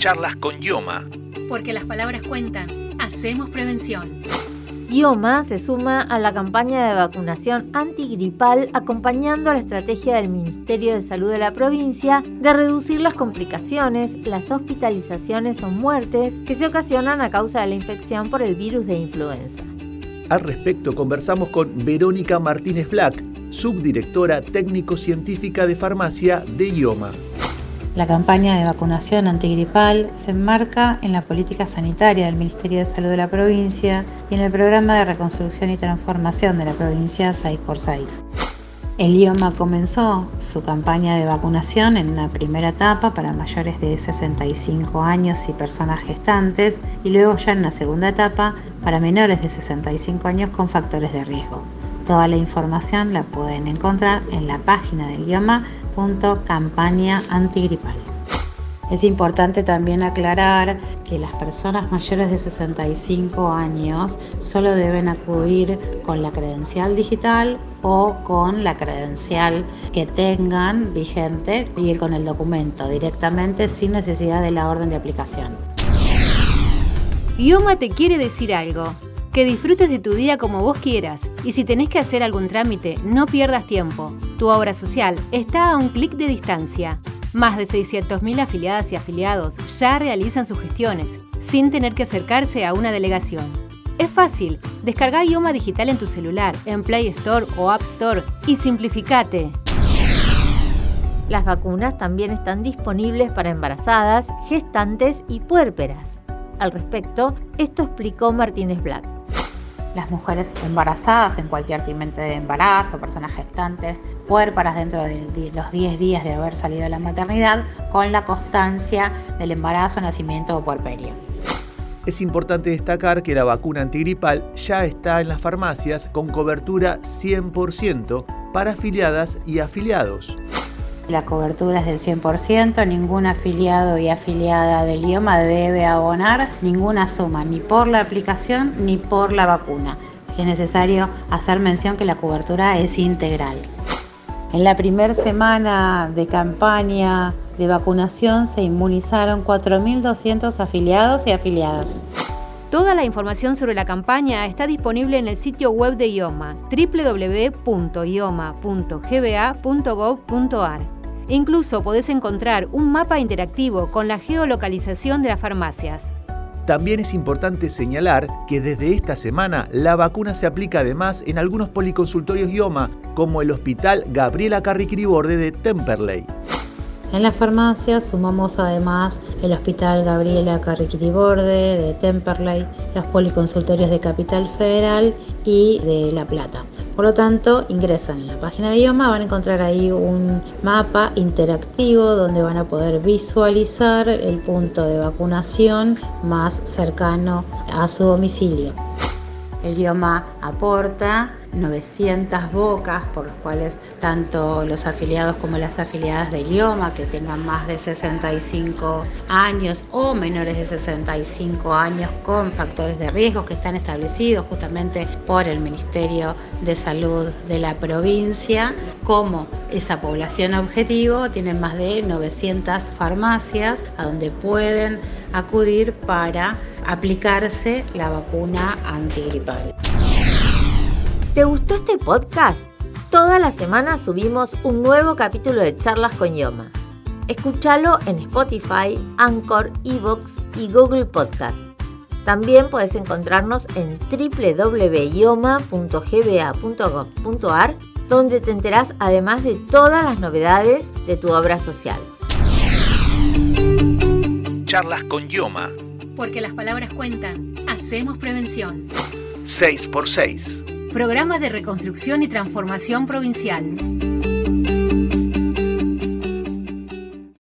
Charlas con Yoma. Porque las palabras cuentan. Hacemos prevención. IOMA se suma a la campaña de vacunación antigripal acompañando a la estrategia del Ministerio de Salud de la provincia de reducir las complicaciones, las hospitalizaciones o muertes que se ocasionan a causa de la infección por el virus de influenza. Al respecto conversamos con Verónica Martínez Black, subdirectora técnico-científica de farmacia de IOMA. La campaña de vacunación antigripal se enmarca en la política sanitaria del Ministerio de Salud de la provincia y en el programa de reconstrucción y transformación de la provincia 6x6. El IOMA comenzó su campaña de vacunación en una primera etapa para mayores de 65 años y personas gestantes y luego ya en una segunda etapa para menores de 65 años con factores de riesgo. Toda la información la pueden encontrar en la página del IOMA campaña antigripal. Es importante también aclarar que las personas mayores de 65 años solo deben acudir con la credencial digital o con la credencial que tengan vigente y con el documento directamente sin necesidad de la orden de aplicación. IOMA te quiere decir algo. Que disfrutes de tu día como vos quieras y si tenés que hacer algún trámite, no pierdas tiempo. Tu obra social está a un clic de distancia. Más de 600.000 afiliadas y afiliados ya realizan sus gestiones, sin tener que acercarse a una delegación. Es fácil, descarga idioma digital en tu celular, en Play Store o App Store y simplificate. Las vacunas también están disponibles para embarazadas, gestantes y puérperas. Al respecto, esto explicó Martínez Black las mujeres embarazadas en cualquier trimestre de embarazo, personas gestantes, puérparas dentro de los 10 días de haber salido de la maternidad, con la constancia del embarazo, nacimiento o puerperio. Es importante destacar que la vacuna antigripal ya está en las farmacias con cobertura 100% para afiliadas y afiliados. La cobertura es del 100%, ningún afiliado y afiliada del IOMA debe abonar ninguna suma, ni por la aplicación ni por la vacuna. Es necesario hacer mención que la cobertura es integral. En la primera semana de campaña de vacunación se inmunizaron 4.200 afiliados y afiliadas. Toda la información sobre la campaña está disponible en el sitio web de IOMA, www.ioma.gba.gov.ar. Incluso podés encontrar un mapa interactivo con la geolocalización de las farmacias. También es importante señalar que desde esta semana la vacuna se aplica además en algunos policonsultorios IOMA, como el Hospital Gabriela Carriquiriborde de Temperley. En la farmacia sumamos además el Hospital Gabriela Carriquiriborde de Temperley, los policonsultorios de Capital Federal y de La Plata. Por lo tanto, ingresan en la página de IOMA, van a encontrar ahí un mapa interactivo donde van a poder visualizar el punto de vacunación más cercano a su domicilio. El IOMA aporta 900 bocas por los cuales tanto los afiliados como las afiliadas del IOMA que tengan más de 65 años o menores de 65 años con factores de riesgo que están establecidos justamente por el Ministerio de Salud de la provincia, como esa población objetivo tienen más de 900 farmacias a donde pueden acudir para aplicarse la vacuna antigripal. ¿Te gustó este podcast? Toda la semana subimos un nuevo capítulo de Charlas con Yoma. Escúchalo en Spotify, Anchor, Evox y Google Podcast. También puedes encontrarnos en www.yoma.gba.gov.ar donde te enterás además de todas las novedades de tu obra social. Charlas con Yoma. Porque las palabras cuentan. Hacemos prevención. 6 x 6 Programa de Reconstrucción y Transformación Provincial.